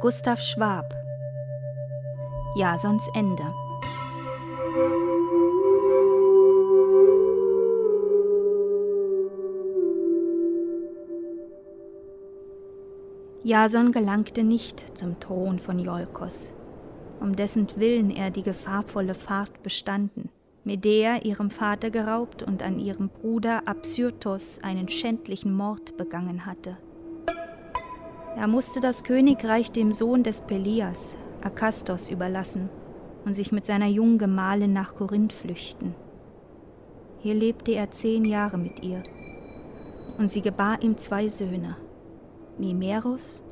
Gustav Schwab Jasons Ende Jason gelangte nicht zum Thron von Iolkos, um dessen Willen er die gefahrvolle Fahrt bestanden, Medea ihrem Vater geraubt und an ihrem Bruder Absyrtos einen schändlichen Mord begangen hatte. Er musste das Königreich dem Sohn des Pelias, Akastos, überlassen und sich mit seiner jungen Gemahlin nach Korinth flüchten. Hier lebte er zehn Jahre mit ihr, und sie gebar ihm zwei Söhne, Mimerus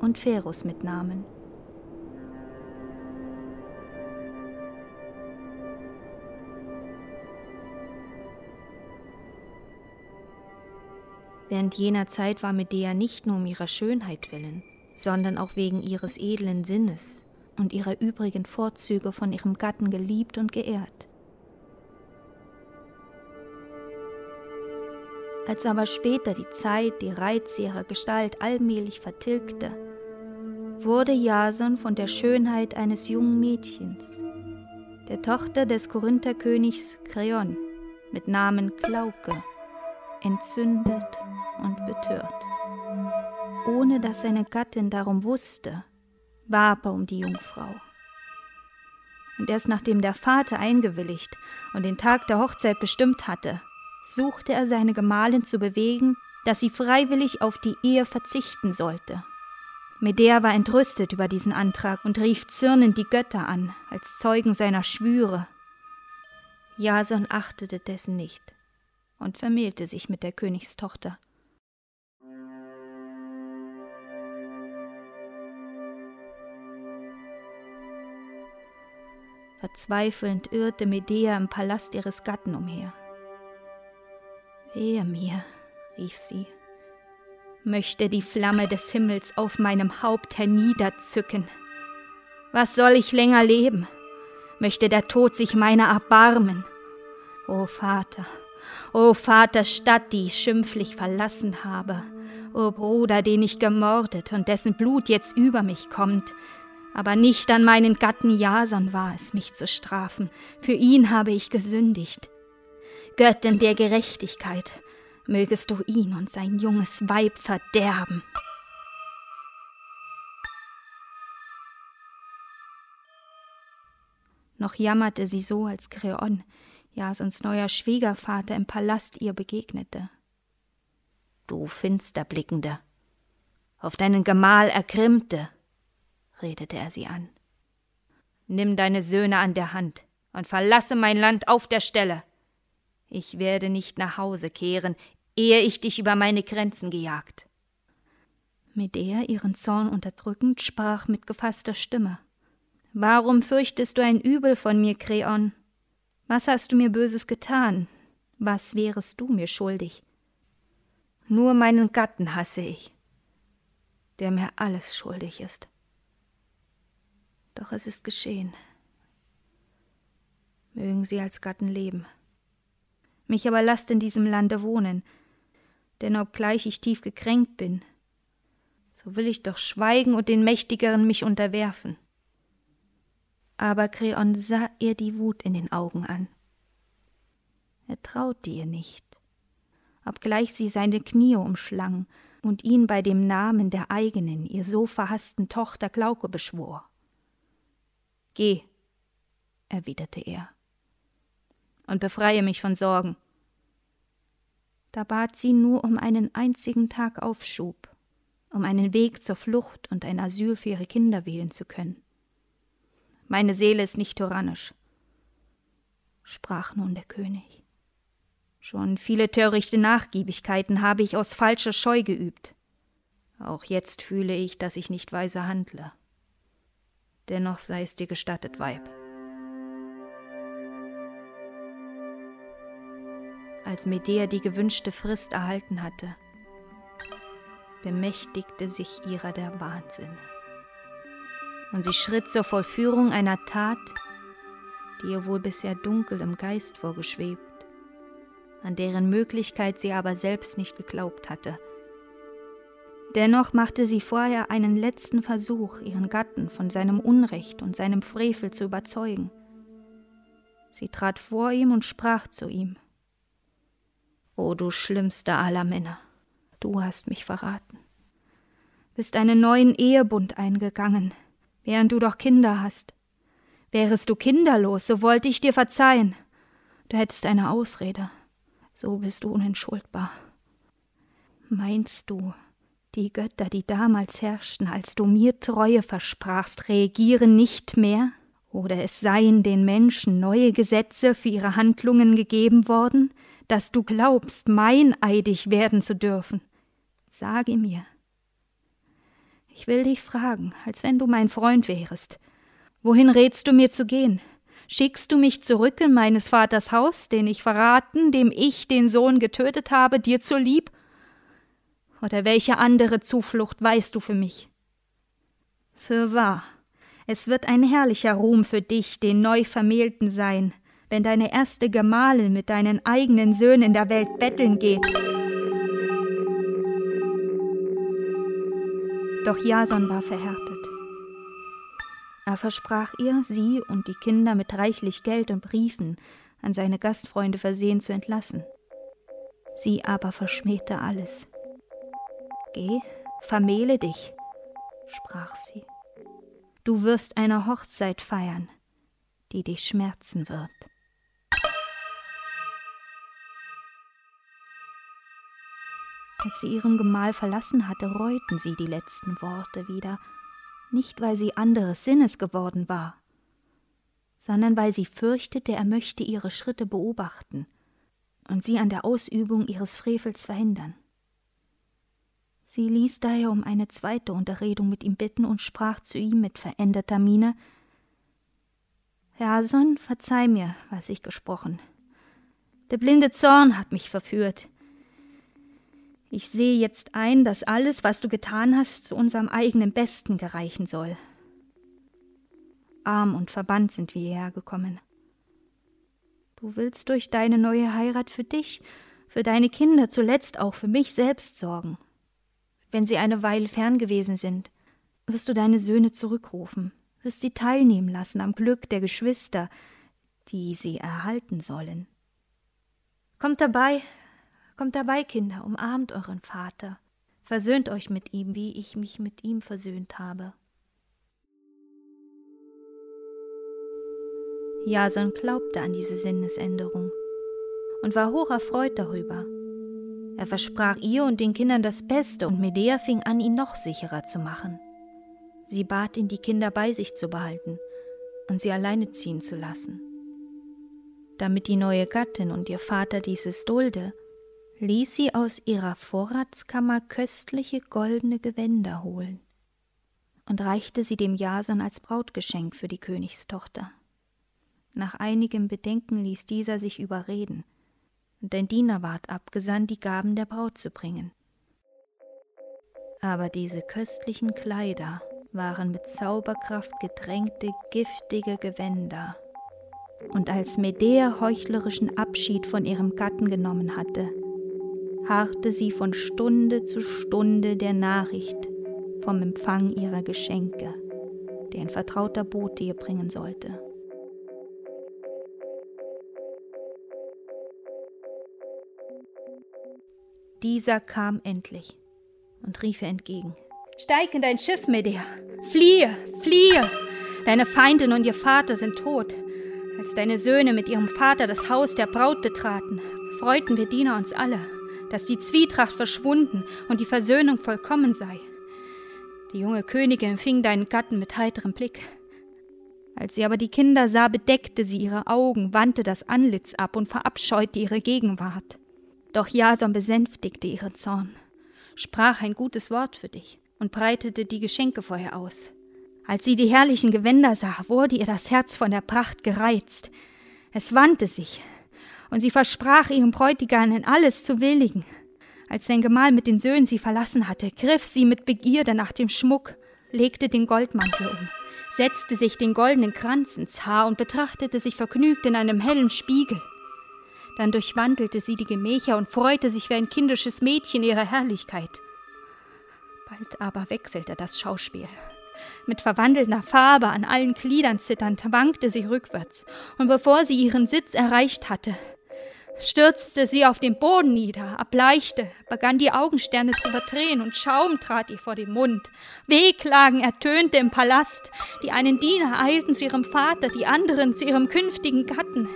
und Pherus mit Namen. Während jener Zeit war Medea nicht nur um ihrer Schönheit willen, sondern auch wegen ihres edlen Sinnes und ihrer übrigen Vorzüge von ihrem Gatten geliebt und geehrt. Als aber später die Zeit die Reize ihrer Gestalt allmählich vertilgte, wurde Jason von der Schönheit eines jungen Mädchens, der Tochter des Korintherkönigs Kreon, mit Namen Klauke, entzündet und betört. Ohne dass seine Gattin darum wusste, warb er um die Jungfrau. Und erst nachdem der Vater eingewilligt und den Tag der Hochzeit bestimmt hatte, suchte er seine Gemahlin zu bewegen, dass sie freiwillig auf die Ehe verzichten sollte. Medea war entrüstet über diesen Antrag und rief zürnend die Götter an, als Zeugen seiner Schwüre. Jason achtete dessen nicht und vermählte sich mit der Königstochter. Verzweifelnd irrte Medea im Palast ihres Gatten umher. Wehe mir, rief sie, möchte die Flamme des Himmels auf meinem Haupt herniederzücken. Was soll ich länger leben? Möchte der Tod sich meiner erbarmen? O Vater, O Vater, Stadt, die ich schimpflich verlassen habe, O Bruder, den ich gemordet und dessen Blut jetzt über mich kommt, aber nicht an meinen Gatten Jason war es, mich zu strafen, für ihn habe ich gesündigt. Göttin der Gerechtigkeit, mögest du ihn und sein junges Weib verderben. Noch jammerte sie so, als Kreon, Jasons neuer Schwiegervater, im Palast ihr begegnete. Du Finsterblickende, auf deinen Gemahl ergrimmte, redete er sie an. Nimm deine Söhne an der Hand und verlasse mein Land auf der Stelle. Ich werde nicht nach Hause kehren, ehe ich dich über meine Grenzen gejagt. Medea, ihren Zorn unterdrückend, sprach mit gefasster Stimme. Warum fürchtest du ein Übel von mir, Kreon? Was hast du mir Böses getan? Was wärest du mir schuldig? Nur meinen Gatten hasse ich, der mir alles schuldig ist. Doch es ist geschehen. Mögen sie als Gatten leben. Mich aber lasst in diesem Lande wohnen, denn obgleich ich tief gekränkt bin, so will ich doch schweigen und den Mächtigeren mich unterwerfen. Aber Kreon sah ihr die Wut in den Augen an. Er traute ihr nicht, obgleich sie seine Knie umschlang und ihn bei dem Namen der eigenen, ihr so verhassten Tochter Glauke beschwor. Geh, erwiderte er, und befreie mich von Sorgen. Da bat sie nur um einen einzigen Tag Aufschub, um einen Weg zur Flucht und ein Asyl für ihre Kinder wählen zu können. Meine Seele ist nicht tyrannisch, sprach nun der König. Schon viele törichte Nachgiebigkeiten habe ich aus falscher Scheu geübt. Auch jetzt fühle ich, dass ich nicht weise handle dennoch sei es dir gestattet, Weib. Als Medea die gewünschte Frist erhalten hatte, bemächtigte sich ihrer der Wahnsinn. Und sie schritt zur Vollführung einer Tat, die ihr wohl bisher dunkel im Geist vorgeschwebt, an deren Möglichkeit sie aber selbst nicht geglaubt hatte. Dennoch machte sie vorher einen letzten Versuch, ihren Gatten von seinem Unrecht und seinem Frevel zu überzeugen. Sie trat vor ihm und sprach zu ihm O du schlimmster aller Männer, du hast mich verraten, bist einen neuen Ehebund eingegangen, während du doch Kinder hast. Wärest du kinderlos, so wollte ich dir verzeihen. Du hättest eine Ausrede, so bist du unentschuldbar. Meinst du, die Götter, die damals herrschten, als du mir Treue versprachst, reagieren nicht mehr? Oder es seien den Menschen neue Gesetze für ihre Handlungen gegeben worden, dass du glaubst, meineidig werden zu dürfen? Sage mir. Ich will dich fragen, als wenn du mein Freund wärest. Wohin rätst du mir zu gehen? Schickst du mich zurück in meines Vaters Haus, den ich verraten, dem ich den Sohn getötet habe, dir zur Lieb? Oder welche andere Zuflucht weißt du für mich? Für wahr, es wird ein herrlicher Ruhm für dich, den Neuvermählten sein, wenn deine erste Gemahlin mit deinen eigenen Söhnen in der Welt betteln geht. Doch Jason war verhärtet. Er versprach ihr, sie und die Kinder mit reichlich Geld und Briefen an seine Gastfreunde versehen zu entlassen. Sie aber verschmähte alles. Geh, vermähle dich, sprach sie. Du wirst eine Hochzeit feiern, die dich schmerzen wird. Als sie ihren Gemahl verlassen hatte, reuten sie die letzten Worte wieder, nicht weil sie anderes Sinnes geworden war, sondern weil sie fürchtete, er möchte ihre Schritte beobachten und sie an der Ausübung ihres Frevels verhindern. Sie ließ daher um eine zweite Unterredung mit ihm bitten und sprach zu ihm mit veränderter Miene Jason, verzeih mir, was ich gesprochen. Der blinde Zorn hat mich verführt. Ich sehe jetzt ein, dass alles, was du getan hast, zu unserem eigenen Besten gereichen soll. Arm und verbannt sind wir hierher gekommen. Du willst durch deine neue Heirat für dich, für deine Kinder, zuletzt auch für mich selbst sorgen. Wenn sie eine Weile fern gewesen sind, wirst du deine Söhne zurückrufen, wirst sie teilnehmen lassen am Glück der Geschwister, die sie erhalten sollen. Kommt dabei, kommt dabei, Kinder, umarmt euren Vater, versöhnt euch mit ihm, wie ich mich mit ihm versöhnt habe. Jason glaubte an diese Sinnesänderung und war hoch erfreut darüber. Er versprach ihr und den Kindern das Beste, und Medea fing an, ihn noch sicherer zu machen. Sie bat ihn, die Kinder bei sich zu behalten und sie alleine ziehen zu lassen. Damit die neue Gattin und ihr Vater dieses dulde, ließ sie aus ihrer Vorratskammer köstliche goldene Gewänder holen und reichte sie dem Jason als Brautgeschenk für die Königstochter. Nach einigem Bedenken ließ dieser sich überreden – und ein Diener ward abgesandt, die Gaben der Braut zu bringen. Aber diese köstlichen Kleider waren mit Zauberkraft getränkte, giftige Gewänder. Und als Medea heuchlerischen Abschied von ihrem Gatten genommen hatte, harrte sie von Stunde zu Stunde der Nachricht vom Empfang ihrer Geschenke, der ein vertrauter Bote ihr bringen sollte. Dieser kam endlich und rief ihr entgegen. Steig in dein Schiff, Medea! Fliehe, fliehe! Deine Feindin und ihr Vater sind tot. Als deine Söhne mit ihrem Vater das Haus der Braut betraten, freuten wir Diener uns alle, dass die Zwietracht verschwunden und die Versöhnung vollkommen sei. Die junge Königin empfing deinen Gatten mit heiterem Blick. Als sie aber die Kinder sah, bedeckte sie ihre Augen, wandte das Antlitz ab und verabscheute ihre Gegenwart. Doch Jason besänftigte ihren Zorn, sprach ein gutes Wort für dich und breitete die Geschenke vor ihr aus. Als sie die herrlichen Gewänder sah, wurde ihr das Herz von der Pracht gereizt. Es wandte sich, und sie versprach ihrem Bräutigam in alles zu willigen. Als sein Gemahl mit den Söhnen sie verlassen hatte, griff sie mit Begierde nach dem Schmuck, legte den Goldmantel um, setzte sich den goldenen Kranz ins Haar und betrachtete sich vergnügt in einem hellen Spiegel. Dann durchwandelte sie die Gemächer und freute sich wie ein kindisches Mädchen ihrer Herrlichkeit. Bald aber wechselte das Schauspiel. Mit verwandelter Farbe an allen Gliedern zitternd wankte sie rückwärts, und bevor sie ihren Sitz erreicht hatte, stürzte sie auf den Boden nieder, erbleichte, begann die Augensterne zu verdrehen und Schaum trat ihr vor den Mund. Wehklagen ertönte im Palast. Die einen Diener eilten zu ihrem Vater, die anderen zu ihrem künftigen Gatten.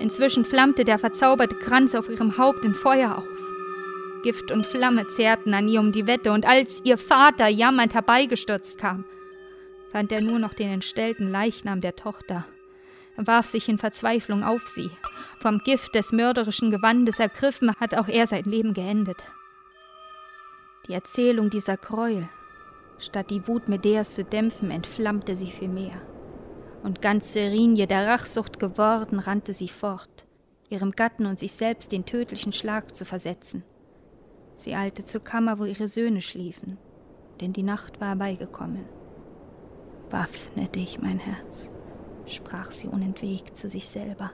Inzwischen flammte der verzauberte Kranz auf ihrem Haupt in Feuer auf. Gift und Flamme zehrten an ihr um die Wette, und als ihr Vater jammernd herbeigestürzt kam, fand er nur noch den entstellten Leichnam der Tochter. Warf sich in Verzweiflung auf sie. Vom Gift des mörderischen Gewandes ergriffen, hat auch er sein Leben geendet. Die Erzählung dieser Gräuel, statt die Wut Medeas zu dämpfen, entflammte sie vielmehr. Und ganz Serinie der Rachsucht geworden, rannte sie fort, ihrem Gatten und sich selbst den tödlichen Schlag zu versetzen. Sie eilte zur Kammer, wo ihre Söhne schliefen, denn die Nacht war herbeigekommen. Waffne dich, mein Herz, sprach sie unentwegt zu sich selber.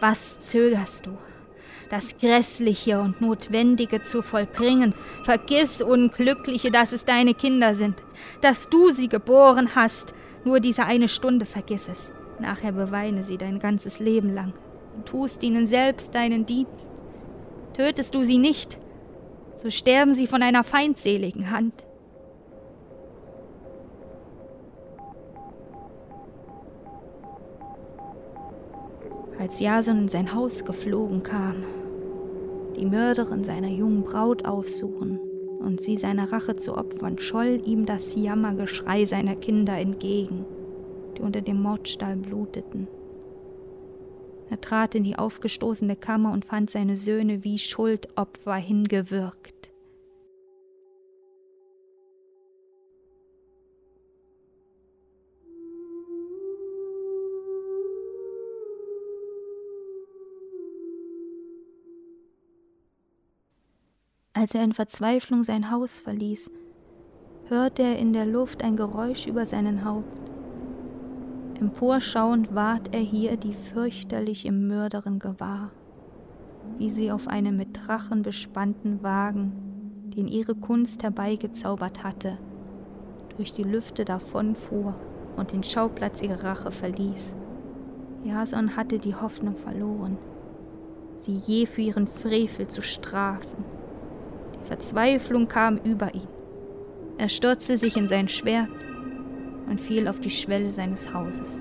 Was zögerst du? Das Grässliche und Notwendige zu vollbringen. Vergiss, Unglückliche, dass es deine Kinder sind, dass du sie geboren hast. Nur diese eine Stunde vergiss es. Nachher beweine sie dein ganzes Leben lang und tust ihnen selbst deinen Dienst. Tötest du sie nicht, so sterben sie von einer feindseligen Hand. Als Jason in sein Haus geflogen kam, die Mörderin seiner jungen Braut aufsuchen und sie seiner Rache zu opfern, scholl ihm das Jammergeschrei seiner Kinder entgegen, die unter dem Mordstall bluteten. Er trat in die aufgestoßene Kammer und fand seine Söhne wie Schuldopfer hingewürgt. Als er in Verzweiflung sein Haus verließ, hörte er in der Luft ein Geräusch über seinen Haupt. Emporschauend ward er hier die fürchterliche Mörderin gewahr, wie sie auf einem mit Drachen bespannten Wagen, den ihre Kunst herbeigezaubert hatte, durch die Lüfte davonfuhr und den Schauplatz ihrer Rache verließ. Jason hatte die Hoffnung verloren, sie je für ihren Frevel zu strafen. Verzweiflung kam über ihn. Er stürzte sich in sein Schwert und fiel auf die Schwelle seines Hauses.